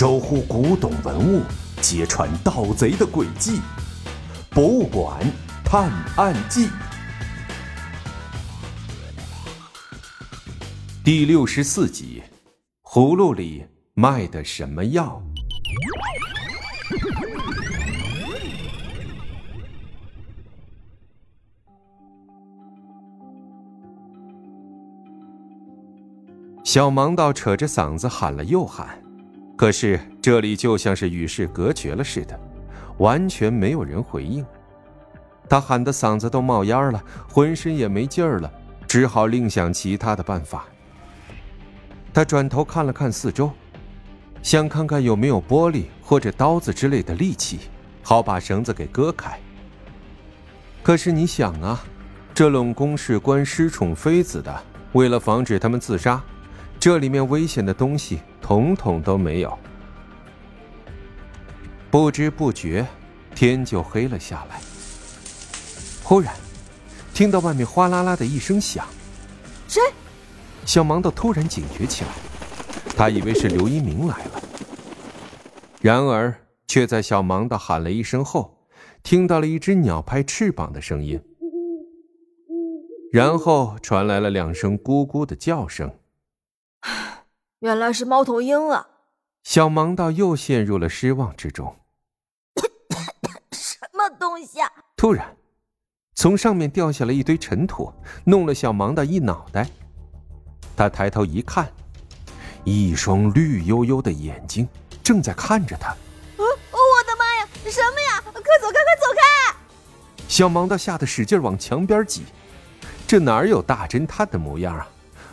守护古董文物，揭穿盗贼的诡计。博物馆探案记第六十四集：葫芦里卖的什么药？小盲道扯着嗓子喊了又喊，可是这里就像是与世隔绝了似的，完全没有人回应。他喊的嗓子都冒烟了，浑身也没劲儿了，只好另想其他的办法。他转头看了看四周，想看看有没有玻璃或者刀子之类的利器，好把绳子给割开。可是你想啊，这冷宫是关失宠妃子的，为了防止他们自杀。这里面危险的东西统统都没有。不知不觉，天就黑了下来。忽然，听到外面哗啦啦的一声响，谁？小盲道突然警觉起来，他以为是刘一鸣来了。然而，却在小盲道喊了一声后，听到了一只鸟拍翅膀的声音，然后传来了两声咕咕的叫声。原来是猫头鹰啊！小盲道又陷入了失望之中。什么东西啊！突然，从上面掉下了一堆尘土，弄了小盲道一脑袋。他抬头一看，一双绿油油的眼睛正在看着他。我的妈呀！什么呀？快走开！快走开！小盲道吓得使劲往墙边挤。这哪有大侦探的模样啊？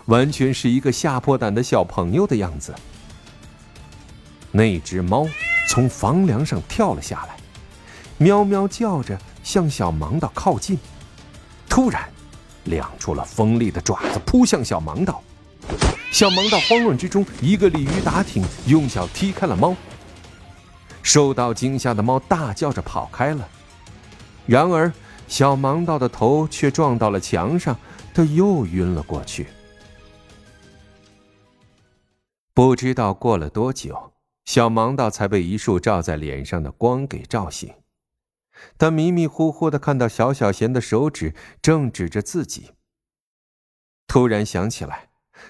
完全是一个吓破胆的小朋友的样子。那只猫从房梁上跳了下来，喵喵叫着向小盲道靠近。突然，亮出了锋利的爪子扑向小盲道。小盲道慌乱之中，一个鲤鱼打挺，用脚踢开了猫。受到惊吓的猫大叫着跑开了。然而，小盲道的头却撞到了墙上，他又晕了过去。不知道过了多久，小盲道才被一束照在脸上的光给照醒。他迷迷糊糊的看到小小贤的手指正指着自己。突然想起来，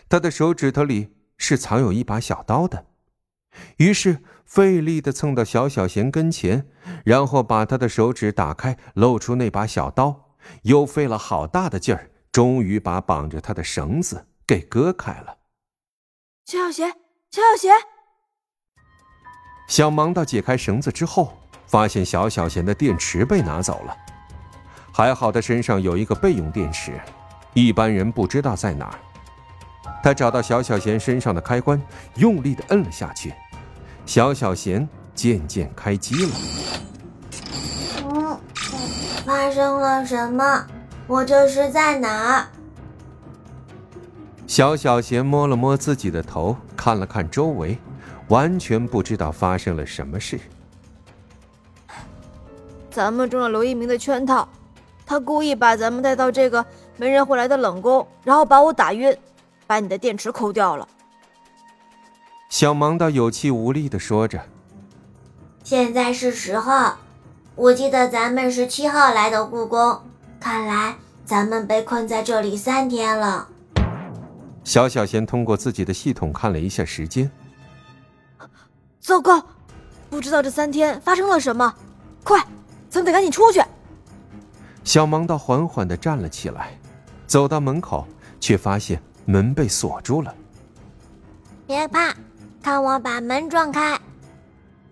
他的手指头里是藏有一把小刀的，于是费力的蹭到小小贤跟前，然后把他的手指打开，露出那把小刀，又费了好大的劲儿，终于把绑着他的绳子给割开了。小小贤，小小贤。小盲道解开绳子之后，发现小小贤的电池被拿走了。还好他身上有一个备用电池，一般人不知道在哪儿。他找到小小贤身上的开关，用力的摁了下去，小小贤渐渐开机了。嗯，发生了什么？我这是在哪儿？小小贤摸了摸自己的头，看了看周围，完全不知道发生了什么事。咱们中了刘一鸣的圈套，他故意把咱们带到这个没人会来的冷宫，然后把我打晕，把你的电池抠掉了。小盲道有气无力的说着：“现在是十号，我记得咱们是七号来的故宫，看来咱们被困在这里三天了。”小小贤通过自己的系统看了一下时间，糟糕，不知道这三天发生了什么，快，咱们得赶紧出去。小盲道缓缓的站了起来，走到门口，却发现门被锁住了。别怕，看我把门撞开。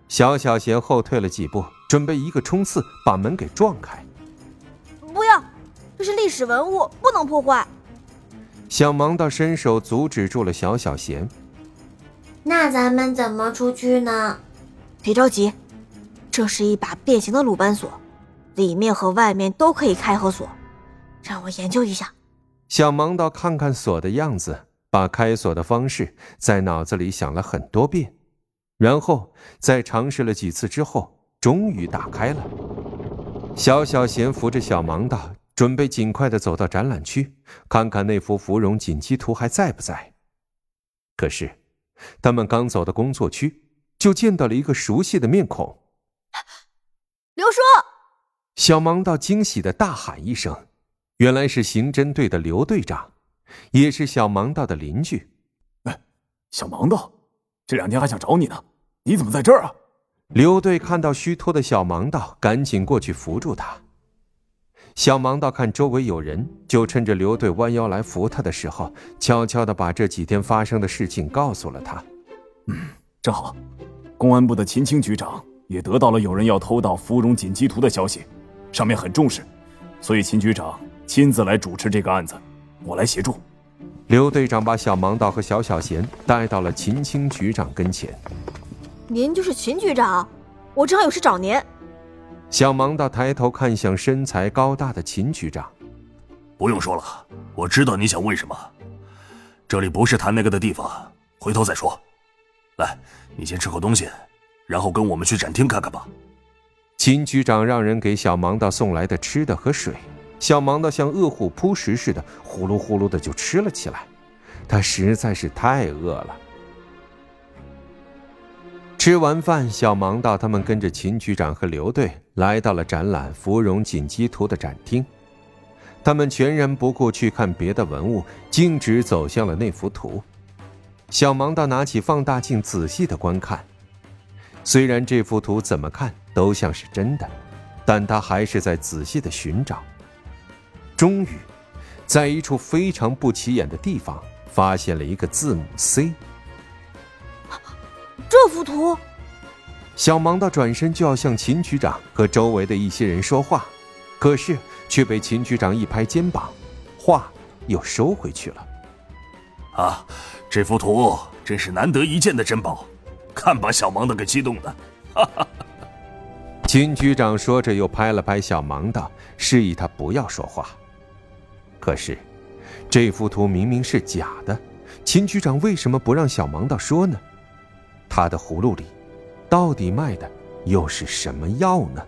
小小贤后退了几步，准备一个冲刺把门给撞开。不要，这是历史文物，不能破坏。小盲道伸手阻止住了小小贤。那咱们怎么出去呢？别着急，这是一把变形的鲁班锁，里面和外面都可以开合锁。让我研究一下。小盲道看看锁的样子，把开锁的方式在脑子里想了很多遍，然后在尝试了几次之后，终于打开了。小小贤扶着小盲道。准备尽快的走到展览区，看看那幅芙蓉锦鸡图还在不在。可是，他们刚走到工作区，就见到了一个熟悉的面孔。刘叔！小盲道惊喜的大喊一声，原来是刑侦队的刘队长，也是小盲道的邻居。哎，小盲道，这两天还想找你呢，你怎么在这儿啊？刘队看到虚脱的小盲道，赶紧过去扶住他。小盲道看周围有人，就趁着刘队弯腰来扶他的时候，悄悄地把这几天发生的事情告诉了他。嗯，正好，公安部的秦青局长也得到了有人要偷盗芙蓉锦鸡图的消息，上面很重视，所以秦局长亲自来主持这个案子，我来协助。刘队长把小盲道和小小贤带到了秦青局长跟前。您就是秦局长，我正好有事找您。小盲道抬头看向身材高大的秦局长，不用说了，我知道你想问什么。这里不是谈那个的地方，回头再说。来，你先吃口东西，然后跟我们去展厅看看吧。秦局长让人给小盲道送来的吃的和水，小盲道像饿虎扑食似的，呼噜呼噜的就吃了起来。他实在是太饿了。吃完饭，小盲道他们跟着秦局长和刘队来到了展览《芙蓉锦鸡图》的展厅。他们全然不顾去看别的文物，径直走向了那幅图。小盲道拿起放大镜仔细的观看。虽然这幅图怎么看都像是真的，但他还是在仔细的寻找。终于，在一处非常不起眼的地方，发现了一个字母 C。这幅图，小盲道转身就要向秦局长和周围的一些人说话，可是却被秦局长一拍肩膀，话又收回去了。啊，这幅图真是难得一见的珍宝，看把小盲道给激动的。哈哈。秦局长说着，又拍了拍小盲道，示意他不要说话。可是，这幅图明明是假的，秦局长为什么不让小盲道说呢？他的葫芦里，到底卖的又是什么药呢？